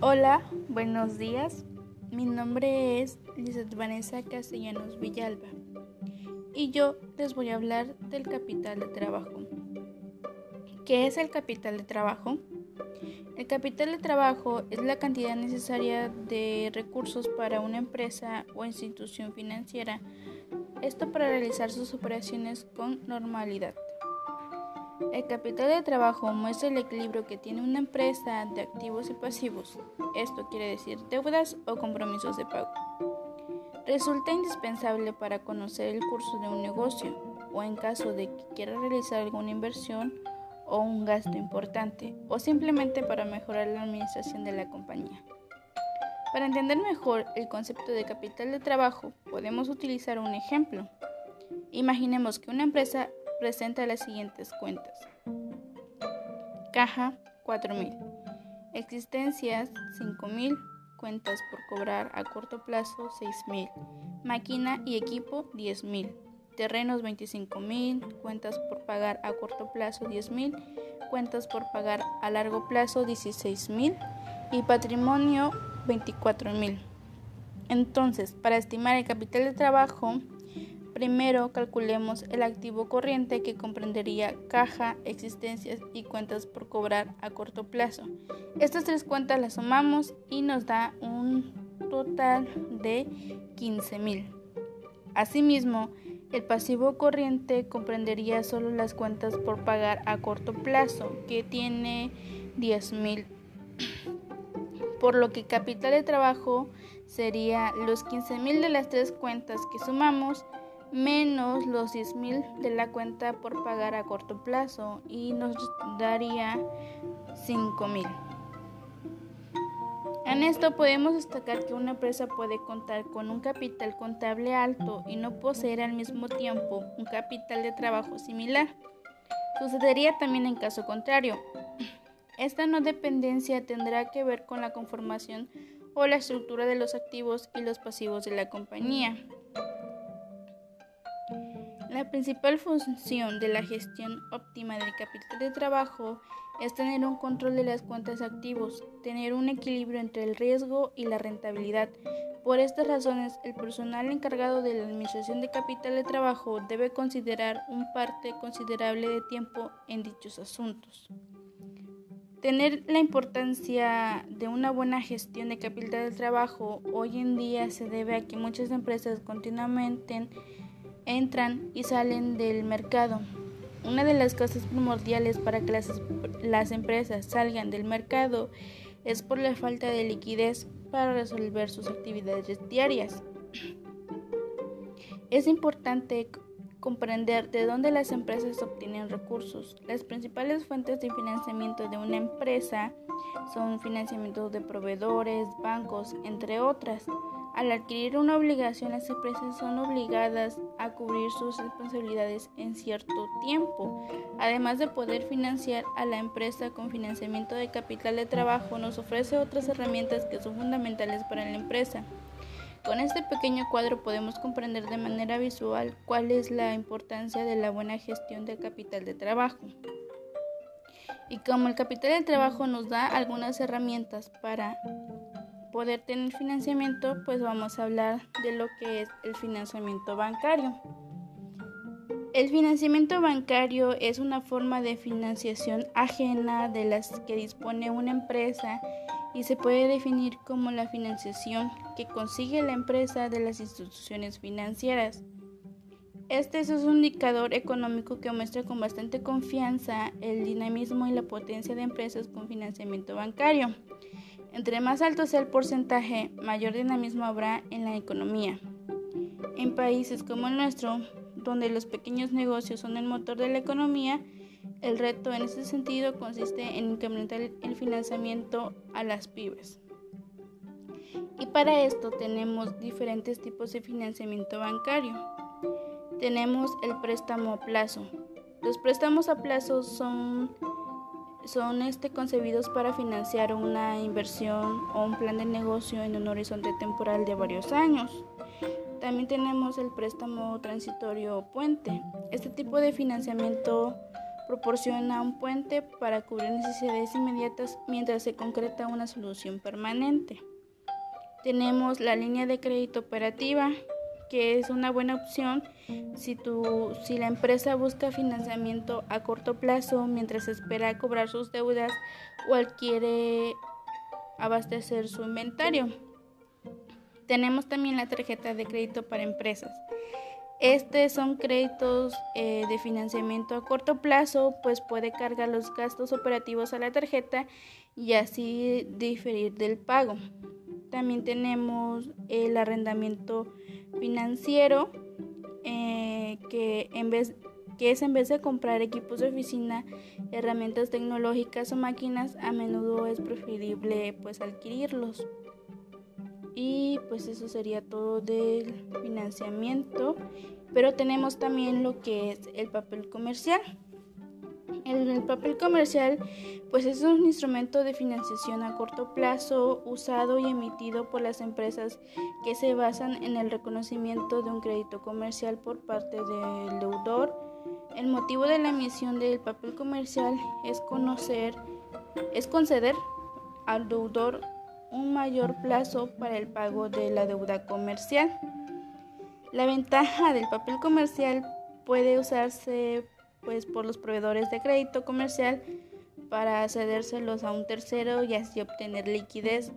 Hola, buenos días. Mi nombre es Lizeth Vanessa Castellanos Villalba y yo les voy a hablar del capital de trabajo. ¿Qué es el capital de trabajo? El capital de trabajo es la cantidad necesaria de recursos para una empresa o institución financiera, esto para realizar sus operaciones con normalidad. El capital de trabajo muestra el equilibrio que tiene una empresa de activos y pasivos. Esto quiere decir deudas o compromisos de pago. Resulta indispensable para conocer el curso de un negocio o en caso de que quiera realizar alguna inversión o un gasto importante o simplemente para mejorar la administración de la compañía. Para entender mejor el concepto de capital de trabajo podemos utilizar un ejemplo. Imaginemos que una empresa presenta las siguientes cuentas. Caja 4000. Existencias 5000. Cuentas por cobrar a corto plazo 6000. Máquina y equipo 10000. Terrenos 25000. Cuentas por pagar a corto plazo 10000. Cuentas por pagar a largo plazo 16000. Y patrimonio 24000. Entonces, para estimar el capital de trabajo, Primero calculemos el activo corriente que comprendería caja, existencias y cuentas por cobrar a corto plazo. Estas tres cuentas las sumamos y nos da un total de 15.000. Asimismo, el pasivo corriente comprendería solo las cuentas por pagar a corto plazo, que tiene 10.000. Por lo que capital de trabajo sería los 15.000 de las tres cuentas que sumamos menos los 10.000 de la cuenta por pagar a corto plazo y nos daría 5.000. En esto podemos destacar que una empresa puede contar con un capital contable alto y no poseer al mismo tiempo un capital de trabajo similar. Sucedería también en caso contrario. Esta no dependencia tendrá que ver con la conformación o la estructura de los activos y los pasivos de la compañía. La principal función de la gestión óptima del capital de trabajo es tener un control de las cuentas activos, tener un equilibrio entre el riesgo y la rentabilidad. Por estas razones, el personal encargado de la administración de capital de trabajo debe considerar un parte considerable de tiempo en dichos asuntos. Tener la importancia de una buena gestión de capital de trabajo hoy en día se debe a que muchas empresas continuamente entran y salen del mercado. Una de las cosas primordiales para que las, empresas salgan del mercado es por la falta de liquidez para resolver sus actividades diarias. Es importante comprender de dónde las empresas obtienen recursos. Las principales fuentes de financiamiento de una empresa son financiamiento de proveedores, bancos, entre otras. Al adquirir una obligación, las empresas son obligadas a cubrir sus responsabilidades en cierto tiempo. Además de poder financiar a la empresa con financiamiento de capital de trabajo, nos ofrece otras herramientas que son fundamentales para la empresa. Con este pequeño cuadro podemos comprender de manera visual cuál es la importancia de la buena gestión del capital de trabajo. Y como el capital de trabajo nos da algunas herramientas para poder tener financiamiento, pues vamos a hablar de lo que es el financiamiento bancario. El financiamiento bancario es una forma de financiación ajena de las que dispone una empresa y se puede definir como la financiación que consigue la empresa de las instituciones financieras. Este es un indicador económico que muestra con bastante confianza el dinamismo y la potencia de empresas con financiamiento bancario. Entre más alto sea el porcentaje, mayor dinamismo habrá en la economía. En países como el nuestro, donde los pequeños negocios son el motor de la economía, el reto en ese sentido consiste en incrementar el financiamiento a las pymes. Y para esto tenemos diferentes tipos de financiamiento bancario. Tenemos el préstamo a plazo. Los préstamos a plazo son son este, concebidos para financiar una inversión o un plan de negocio en un horizonte temporal de varios años. También tenemos el préstamo transitorio puente. Este tipo de financiamiento proporciona un puente para cubrir necesidades inmediatas mientras se concreta una solución permanente. Tenemos la línea de crédito operativa, que es una buena opción si, tu, si la empresa busca financiamiento a corto plazo mientras espera cobrar sus deudas o adquiere abastecer su inventario. Tenemos también la tarjeta de crédito para empresas. Estos son créditos eh, de financiamiento a corto plazo, pues puede cargar los gastos operativos a la tarjeta y así diferir del pago. También tenemos el arrendamiento financiero, eh, que, que es en vez de comprar equipos de oficina, herramientas tecnológicas o máquinas, a menudo es preferible pues adquirirlos. Y pues eso sería todo del financiamiento. Pero tenemos también lo que es el papel comercial. El, papel comercial pues es un instrumento de financiación a corto plazo usado y emitido por las empresas que se basan en el reconocimiento de un crédito comercial por parte del deudor. El motivo de la emisión del papel comercial es conocer es conceder al deudor un mayor plazo para el pago de la deuda comercial. La ventaja del papel comercial puede usarse pues por los proveedores de crédito comercial para cedérselos a un tercero y así obtener liquidez.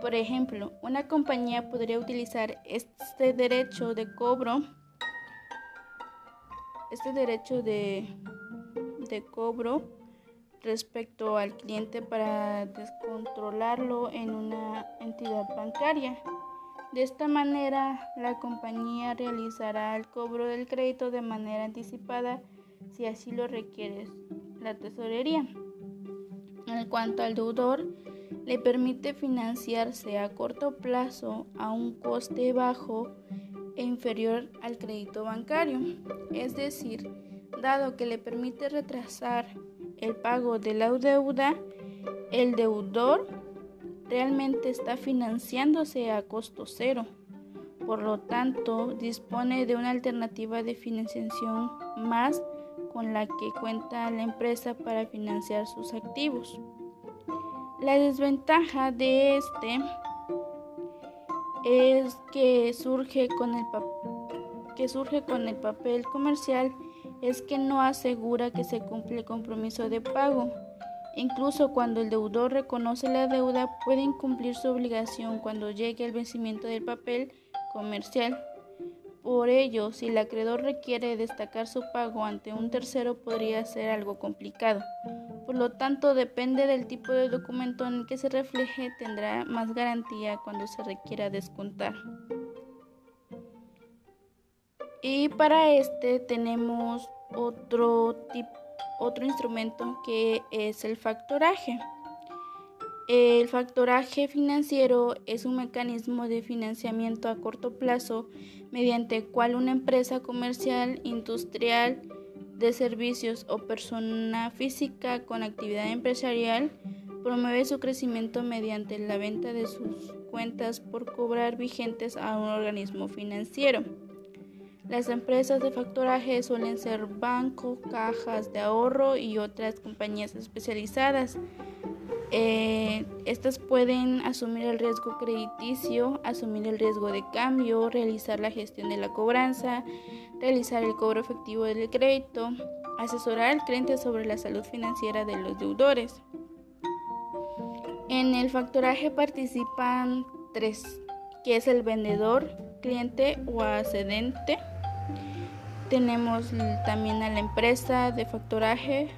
Por ejemplo, una compañía podría utilizar este derecho de cobro este derecho de, de cobro respecto al cliente para descontrolarlo en una entidad bancaria. De esta manera, la compañía realizará el cobro del crédito de manera anticipada si así lo requiere la tesorería. En cuanto al deudor, le permite financiarse a corto plazo a un coste bajo e inferior al crédito bancario, es decir, dado que le permite retrasar el pago de la deuda, el deudor realmente está financiándose a costo cero. Por lo tanto, dispone de una alternativa de financiación más con la que cuenta la empresa para financiar sus activos. La desventaja de este es que surge con el, que surge con el papel comercial es que no asegura que se cumple el compromiso de pago. Incluso cuando el deudor reconoce la deuda, puede incumplir su obligación cuando llegue el vencimiento del papel comercial. Por ello, si el acreedor requiere destacar su pago ante un tercero, podría ser algo complicado. Por lo tanto, depende del tipo de documento en el que se refleje, tendrá más garantía cuando se requiera descontar. Y para este tenemos otro, otro instrumento que es el factoraje. El factoraje financiero es un mecanismo de financiamiento a corto plazo mediante cual una empresa comercial, industrial, de servicios o persona física con actividad empresarial promueve su crecimiento mediante la venta de sus cuentas por cobrar vigentes a un organismo financiero. Las empresas de factoraje suelen ser bancos, cajas de ahorro y otras compañías especializadas. Eh, estas pueden asumir el riesgo crediticio, asumir el riesgo de cambio, realizar la gestión de la cobranza, realizar el cobro efectivo del crédito, asesorar al cliente sobre la salud financiera de los deudores. En el factoraje participan tres, que es el vendedor, cliente o ascendente. Tenemos también a la empresa de factoraje,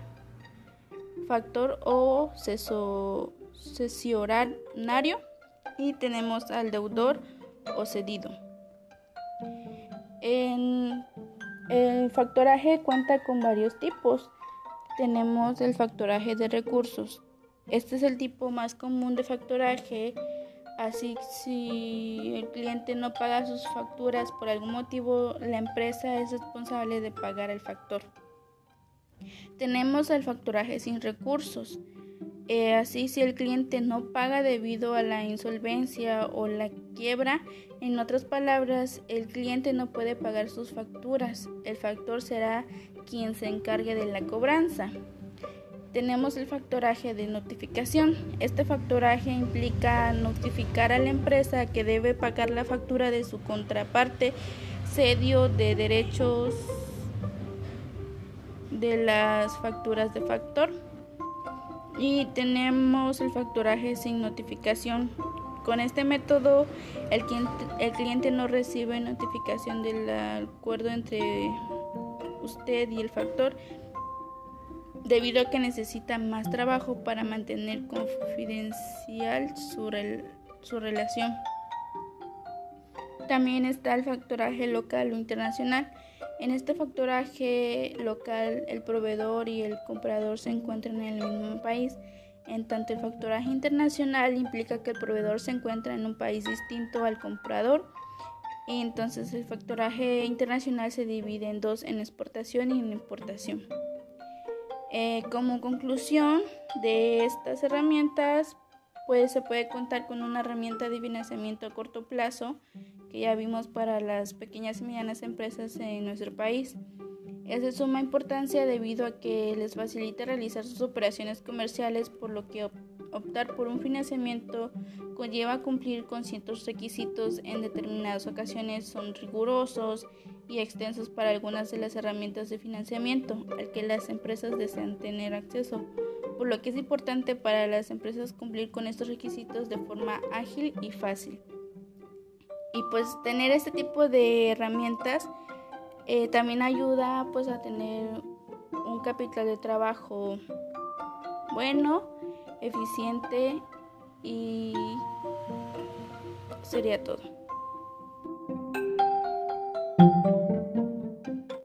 factor o cesionario y tenemos al deudor o cedido. En el factoraje cuenta con varios tipos. Tenemos el factoraje de recursos. Este es el tipo más común de factoraje Así si el cliente no paga sus facturas por algún motivo, la empresa es responsable de pagar el factor. Tenemos el facturaje sin recursos. Eh, así si el cliente no paga debido a la insolvencia o la quiebra, en otras palabras, el cliente no puede pagar sus facturas. El factor será quien se encargue de la cobranza. Tenemos el factoraje de notificación. Este factoraje implica notificar a la empresa que debe pagar la factura de su contraparte sedio de derechos de las facturas de factor. Y tenemos el factoraje sin notificación. Con este método, el cliente, el cliente no recibe notificación del acuerdo entre usted y el factor debido a que necesita más trabajo para mantener confidencial su, su relación. También está el factoraje local o internacional. En este factoraje local el proveedor y el comprador se encuentran en el mismo país. En tanto el factoraje internacional implica que el proveedor se encuentra en un país distinto al comprador. Y entonces el factoraje internacional se divide en dos, en exportación y en importación. Eh, como conclusión de estas herramientas, pues se puede contar con una herramienta de financiamiento a corto plazo que ya vimos para las pequeñas y medianas empresas en nuestro país. Es de suma importancia debido a que les facilita realizar sus operaciones comerciales, por lo que optar por un financiamiento conlleva cumplir con ciertos requisitos en determinadas ocasiones son rigurosos y extensos para algunas de las herramientas de financiamiento al que las empresas desean tener acceso, por lo que es importante para las empresas cumplir con estos requisitos de forma ágil y fácil. Y pues tener este tipo de herramientas eh, también ayuda pues a tener un capital de trabajo bueno, eficiente y sería todo.